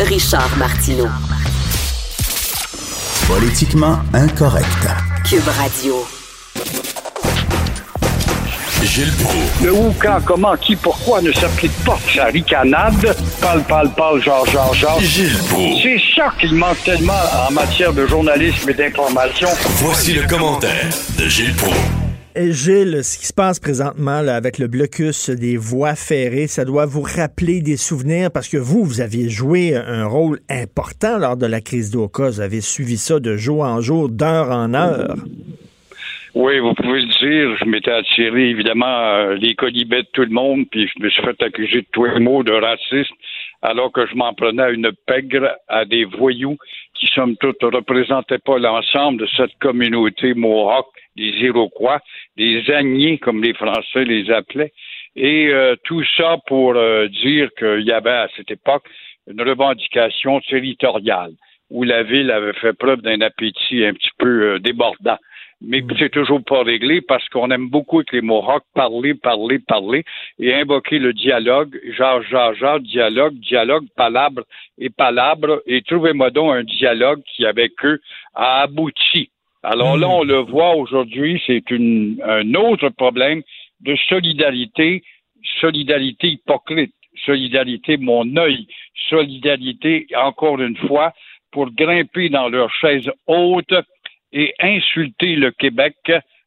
Richard Martineau. Politiquement incorrect. Cube Radio. Gilles Proulx. Le où, quand, comment, qui, pourquoi ne s'applique pas sa ricanade? Parle, parle, parle, genre, genre, genre. Gilles Proulx. C'est ça qu'il manque tellement en matière de journalisme et d'information. Voici le commentaire de Gilles Proulx. Et Gilles, ce qui se passe présentement là, avec le blocus des voies ferrées, ça doit vous rappeler des souvenirs parce que vous, vous aviez joué un rôle important lors de la crise d'Oka. Vous avez suivi ça de jour en jour, d'heure en heure. Oui, vous pouvez le dire. Je m'étais attiré, évidemment, euh, les colibets de tout le monde, puis je me suis fait accuser de tous les mots de racisme, alors que je m'en prenais à une pègre, à des voyous qui, somme toute, ne représentaient pas l'ensemble de cette communauté mohawk, des Iroquois, des Agniers, comme les Français les appelaient. Et euh, tout ça pour euh, dire qu'il y avait à cette époque une revendication territoriale, où la ville avait fait preuve d'un appétit un petit peu euh, débordant mais c'est toujours pas réglé parce qu'on aime beaucoup avec les Mohawks parler, parler, parler et invoquer le dialogue, genre, genre, genre, dialogue, dialogue, palabre et palabre, et trouvez-moi donc un dialogue qui, avec eux, a abouti. Alors là, on le voit aujourd'hui, c'est une, un autre problème de solidarité, solidarité hypocrite, solidarité mon œil, solidarité, encore une fois, pour grimper dans leur chaise haute et insulter le Québec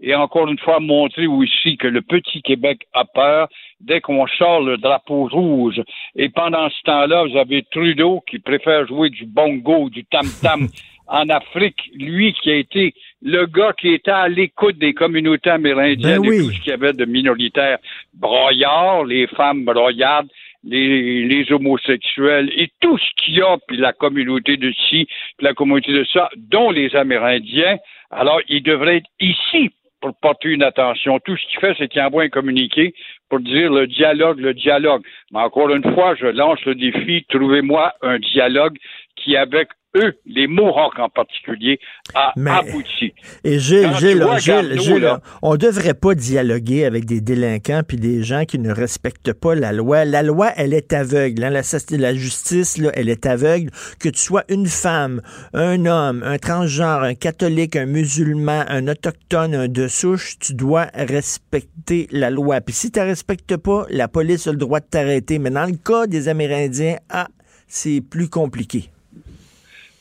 et encore une fois montrer aussi que le petit Québec a peur dès qu'on sort le drapeau rouge. Et pendant ce temps-là, vous avez Trudeau qui préfère jouer du bongo, du tam-tam en Afrique, lui qui a été le gars qui était à l'écoute des communautés amérindiennes Ben oui. et tout ce qu'il y avait de minoritaires broyards, les femmes broyardes, les, homosexuels et tout ce qu'il y a, puis la communauté de ci, puis la communauté de ça, dont les Amérindiens. Alors, il devrait être ici pour porter une attention. Tout ce qu'il fait, c'est qu'il envoie un communiqué pour dire le dialogue, le dialogue. Mais encore une fois, je lance le défi, trouvez-moi un dialogue qui, avec eux, les Mohawks en particulier, a Mais- abouti. Et Gilles, Gilles, vois Gilles, Gilles, là. on devrait pas dialoguer avec des délinquants puis des gens qui ne respectent pas la loi. La loi, elle est aveugle. hein. La, la justice, là, elle est aveugle. Que tu sois une femme, un homme, un transgenre, un catholique, un musulman, un autochtone, un de souche, tu dois respecter la loi. Puis si tu la respectes pas, la police a le droit de t'arrêter. Mais dans le cas des Amérindiens, ah, c'est plus compliqué.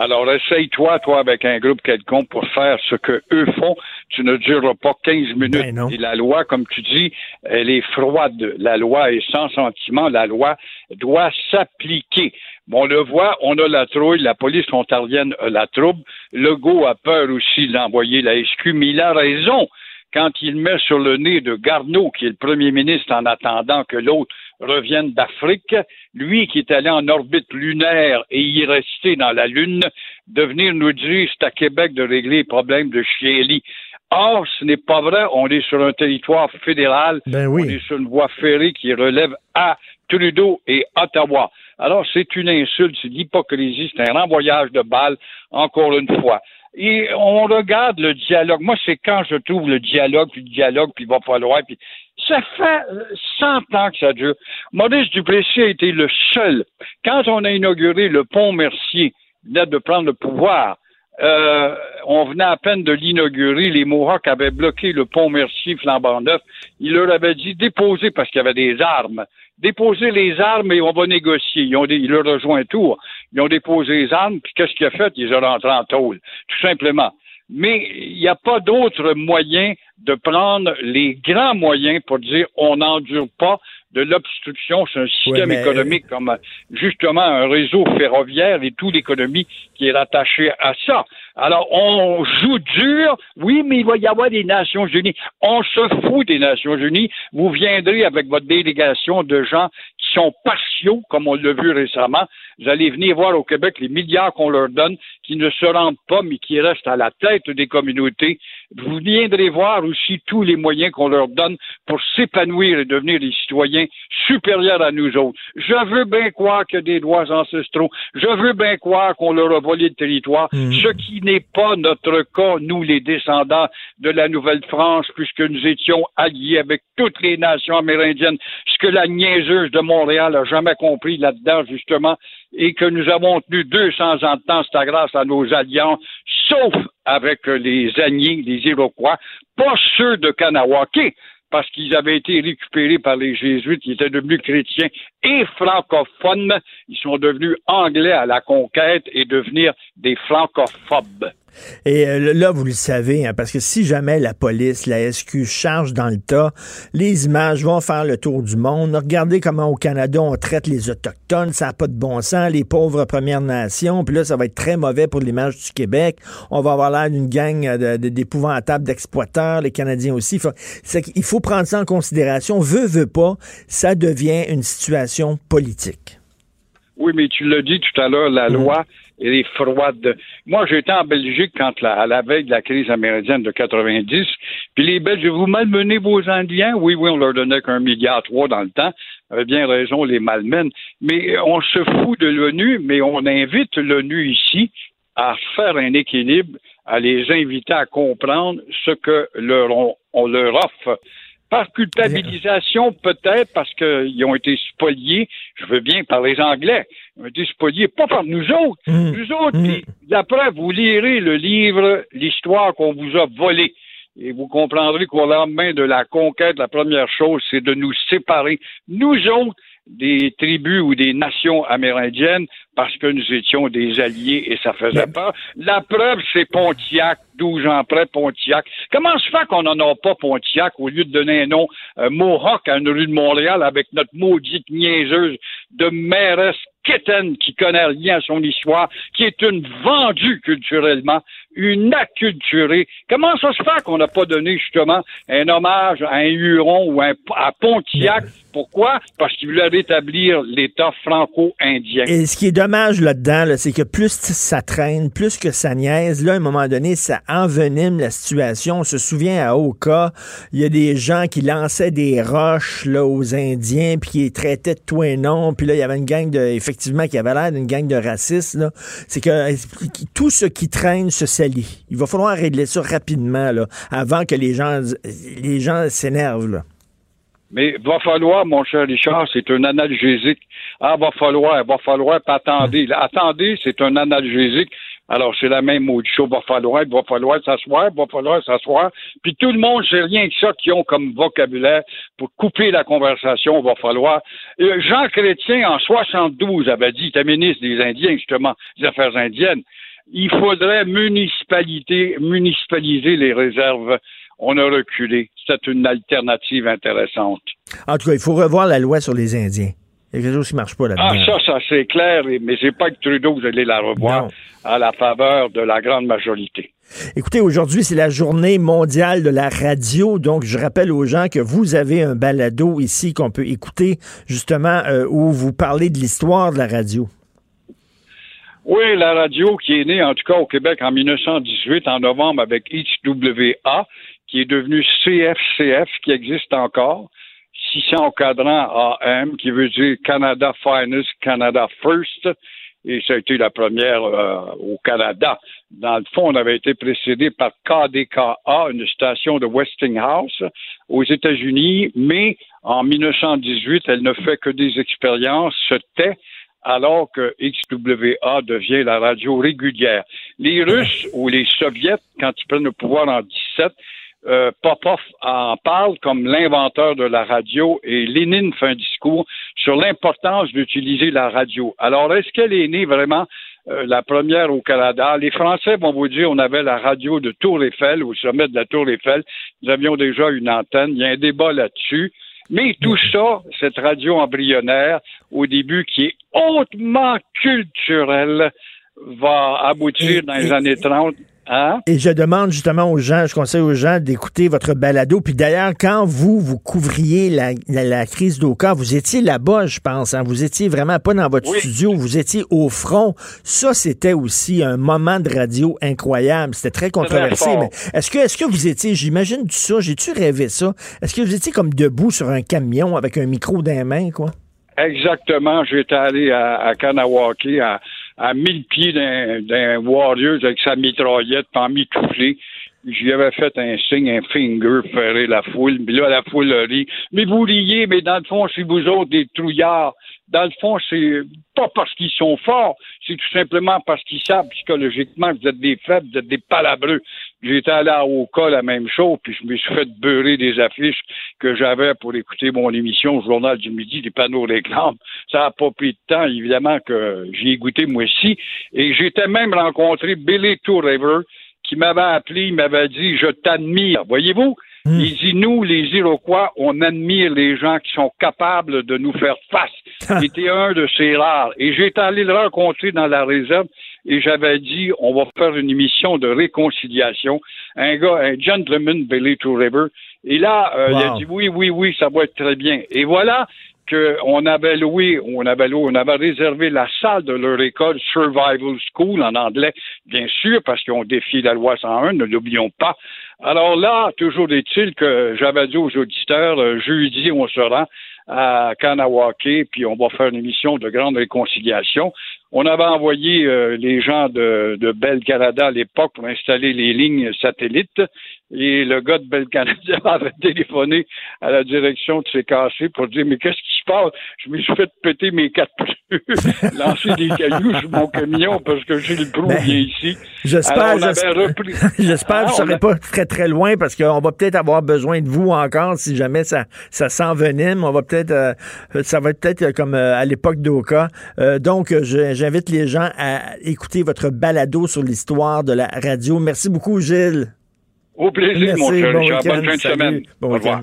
Alors, essaye-toi, toi, avec un groupe quelconque pour faire ce que eux font. Tu ne dureras pas 15 minutes. Ben non. Et la loi, comme tu dis, elle est froide. La loi est sans sentiment. La loi doit s'appliquer. Bon, on le voit, on a la trouille, la police ontarienne a la trouble. Legault a peur aussi d'envoyer la SQ, mais il a raison quand il met sur le nez de Garneau, qui est le premier ministre en attendant que l'autre revienne d'Afrique, lui qui est allé en orbite lunaire et y rester dans la Lune, de venir nous dire c'est à Québec de régler les problèmes de Chieli. Or, ce n'est pas vrai. On est sur un territoire fédéral. Ben oui. On est sur une voie ferrée qui relève à Trudeau et Ottawa. Alors, c'est une insulte, c'est l'hypocrisie, c'est un renvoyage de balles, encore une fois. Et on regarde le dialogue. Moi, c'est quand je trouve le dialogue, puis le dialogue, puis il va falloir, puis ça fait euh, 100 ans que ça dure. Maurice Duplessis a été le seul. Quand on a inauguré le pont Mercier, il venait de prendre le pouvoir, euh, on venait à peine de l'inaugurer. Les Mohawks avaient bloqué le pont Mercier flambant neuf. Il leur avait dit déposer parce qu'il y avait des armes. Déposer les armes et on va négocier. Ils ont il leur rejoint un tour. Ils ont déposé les armes, puis qu'est-ce qu'il a fait? Ils ont rentré en tôle. Tout simplement. Mais il n'y a pas d'autre moyen de prendre les grands moyens pour dire on n'endure pas de l'obstruction. C'est un système mais- économique comme justement un réseau ferroviaire et toute l'économie qui est rattachée à ça. Alors, on joue dur, oui, mais il va y avoir des Nations Unies. On se fout des Nations Unies. Vous viendrez avec votre délégation de gens qui sont partiaux, comme on l'a vu récemment. Vous allez venir voir au Québec les milliards qu'on leur donne, qui ne se rendent pas, mais qui restent à la tête des communautés. Vous viendrez voir aussi tous les moyens qu'on leur donne pour s'épanouir et devenir des citoyens supérieurs à nous autres. Je veux bien croire qu'il y a des droits ancestraux. Je veux bien croire qu'on leur a volé le territoire, ce qui n'est pas notre cas, nous, les descendants de la Nouvelle-France, puisque nous étions alliés avec toutes les nations amérindiennes. Ce que la niaiseuse de Montréal a jamais compris là-dedans, justement, et que nous avons tenu 200 ans de temps, c'est grâce à nos alliances, sauf avec les Agnés, les Iroquois, pas ceux de Kanawake, parce qu'ils avaient été récupérés par les Jésuites, ils étaient devenus chrétiens et francophones, ils sont devenus anglais à la conquête et devenir des francophobes. Et euh, là, vous le savez, hein, parce que si jamais la police, la SQ charge dans le tas, les images vont faire le tour du monde. Regardez comment au Canada on traite les Autochtones, ça n'a pas de bon sens, les pauvres Premières Nations, puis là, ça va être très mauvais pour l'image du Québec. On va avoir l'air d'une gang d'épouvantables d'exploiteurs, les Canadiens aussi. Il faut, il faut prendre ça en considération. Veut, veut pas, ça devient une situation politique. Oui, mais tu l'as dit tout à l'heure, la mmh. loi est froide. Moi, j'étais en Belgique quand à la veille de la crise amérindienne de 90, puis les Belges, vous malmenez vos Indiens? Oui, oui, on leur donnait qu'un milliard trois dans le temps. Avait bien raison, les malmènent. Mais on se fout de l'ONU, mais on invite l'ONU ici à faire un équilibre, à les inviter à comprendre ce que on leur offre. Par culpabilisation, peut-être, parce qu'ils ont été spoliés, je veux bien, par les Anglais. Ils ont été spoliés, pas par nous autres. Mmh. Nous autres, mmh. la preuve, vous lirez le livre, l'histoire qu'on vous a volée. Et vous comprendrez qu'au lendemain de la conquête, la première chose, c'est de nous séparer, nous autres, des tribus ou des nations amérindiennes, parce que nous étions des alliés et ça faisait peur. La preuve, c'est Pontiac, 12 ans après Pontiac. Comment se fait qu'on n'en a pas Pontiac au lieu de donner un nom euh, Mohawk à une rue de Montréal avec notre maudite niaiseuse de mairesse Kitten qui connaît rien à son histoire, qui est une vendue culturellement, une acculturée. Comment ça se fait qu'on n'a pas donné justement un hommage à un Huron ou à Pontiac? Pourquoi? Parce qu'il voulait rétablir l'État franco-indien. Et ce qui est dommage là-dedans, c'est que plus ça traîne, plus que ça niaise, là, à un moment donné, ça envenime la situation. On se souvient à Oka, il y a des gens qui lançaient des roches là, aux Indiens, puis qui les traitaient de tout et non, puis là, il y avait une gang de, effectivement, qui avait l'air d'une gang de racistes. C'est que tout ce qui traîne se Il va falloir régler ça rapidement, là, avant que les gens les gens s'énervent. Mais va falloir, mon cher Richard, c'est un analgésique. Ah, va falloir, va falloir, pas attendez. Attendez, c'est un analgésique. Alors, c'est la même mot du show. Va falloir, va falloir s'asseoir, va falloir s'asseoir. Puis tout le monde, c'est rien que ça qui ont comme vocabulaire pour couper la conversation. Va falloir. Euh, Jean Chrétien, en 72, avait dit, il était ministre des Indiens, justement, des Affaires indiennes. Il faudrait municipalité, municipaliser les réserves on a reculé. C'est une alternative intéressante. En tout cas, il faut revoir la loi sur les Indiens. Il y a quelque chose qui ne marche pas là-dedans. Ah, ça, ça, c'est clair, mais c'est pas que Trudeau, vous allez la revoir à la faveur de la grande majorité. Écoutez, aujourd'hui, c'est la journée mondiale de la radio. Donc, je rappelle aux gens que vous avez un balado ici qu'on peut écouter, justement, euh, où vous parlez de l'histoire de la radio. Oui, la radio qui est née, en tout cas au Québec, en 1918, en novembre, avec HWA, qui est devenu CFCF, qui existe encore. 600 cadran AM, qui veut dire Canada Finest, Canada First, et ça a été la première euh, au Canada. Dans le fond, on avait été précédé par KDKA, une station de Westinghouse aux États-Unis, mais en 1918, elle ne fait que des expériences, se tait, alors que XWA devient la radio régulière. Les Russes ou les Soviets, quand ils prennent le pouvoir en 17, euh, Popov en parle comme l'inventeur de la radio et Lénine fait un discours sur l'importance d'utiliser la radio. Alors, est-ce qu'elle est née vraiment euh, la première au Canada? Les Français vont vous dire on avait la radio de Tour Eiffel, au sommet de la Tour Eiffel. Nous avions déjà une antenne. Il y a un débat là-dessus. Mais tout ça, cette radio embryonnaire, au début, qui est hautement culturelle, va aboutir dans les années 30 Hein? Et je demande justement aux gens, je conseille aux gens d'écouter votre balado. Puis d'ailleurs, quand vous, vous couvriez la, la, crise d'Oka, vous étiez là-bas, je pense. Hein? Vous étiez vraiment pas dans votre studio, vous étiez au front. Ça, c'était aussi un moment de radio incroyable. C'était très controversé. mais est-ce que, est-ce que vous étiez, j'imagine ça, j'ai-tu rêvé ça? Est-ce que vous étiez comme debout sur un camion avec un micro dans les mains, quoi? Exactement. J'étais allé à, à Kanawaki, à, à mille pieds d'un Warriors avec sa mitraillette, pas mitouflé. J'y avais fait un signe, un finger, ferrer la foule. Puis là, la foule rit. Mais vous riez, mais dans le fond, c'est vous autres des trouillards. Dans le fond, c'est pas parce qu'ils sont forts, c'est tout simplement parce qu'ils savent psychologiquement que vous êtes des faibles, vous êtes des palabreux. J'étais allé à Oka, la même chose, puis je me suis fait beurrer des affiches que j'avais pour écouter mon émission Journal du Midi, des panneaux réclames. Ça n'a pas pris de temps, évidemment, que j'y ai goûté moi aussi. Et j'étais même rencontré Billy River, qui m'avait appelé, il m'avait dit Je t'admire. Voyez-vous? Hmm. Il dit Nous, les Iroquois, on admire les gens qui sont capables de nous faire face. Il était un de ces rares. Et j'étais allé le rencontrer dans la réserve et j'avais dit on va faire une émission de réconciliation. Un gars, un gentleman, Billy to River. Et là, euh, il a dit oui, oui, oui, ça va être très bien. Et voilà qu'on avait loué, on avait loué, on avait réservé la salle de leur école Survival School en anglais, bien sûr, parce qu'on défie la loi 101, ne l'oublions pas. Alors là, toujours est-il que j'avais dit aux auditeurs, euh, jeudi, on se rend à Kanawake, puis on va faire une émission de grande réconciliation. On avait envoyé euh, les gens de, de Bell Canada à l'époque pour installer les lignes satellites. Et le gars de Bell Canada avait téléphoné à la direction de CKC pour dire Mais qu'est-ce qui se passe? Je me suis fait péter mes quatre pneus, lancer des cailloux sur mon camion parce que j'ai le trou ben, bien ici. J'espère j'espère que je ne serai pas très très loin parce qu'on va peut-être avoir besoin de vous encore si jamais ça, ça s'envenime. On va peut-être euh, ça va peut-être comme euh, à l'époque d'Oka. donc je j'invite les gens à écouter votre balado sur l'histoire de la radio. Merci beaucoup, Gilles. Au plaisir, mon cher. Bon Bonne fin de semaine. Bon Au revoir.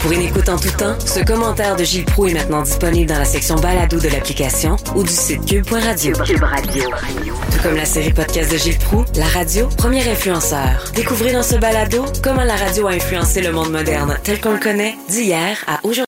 Pour une écoute en tout temps, ce commentaire de Gilles Proux est maintenant disponible dans la section balado de l'application ou du site cube.radio. Cube Radio. Tout comme la série podcast de Gilles Proux, la radio, premier influenceur. Découvrez dans ce balado comment la radio a influencé le monde moderne tel qu'on le connaît d'hier à aujourd'hui.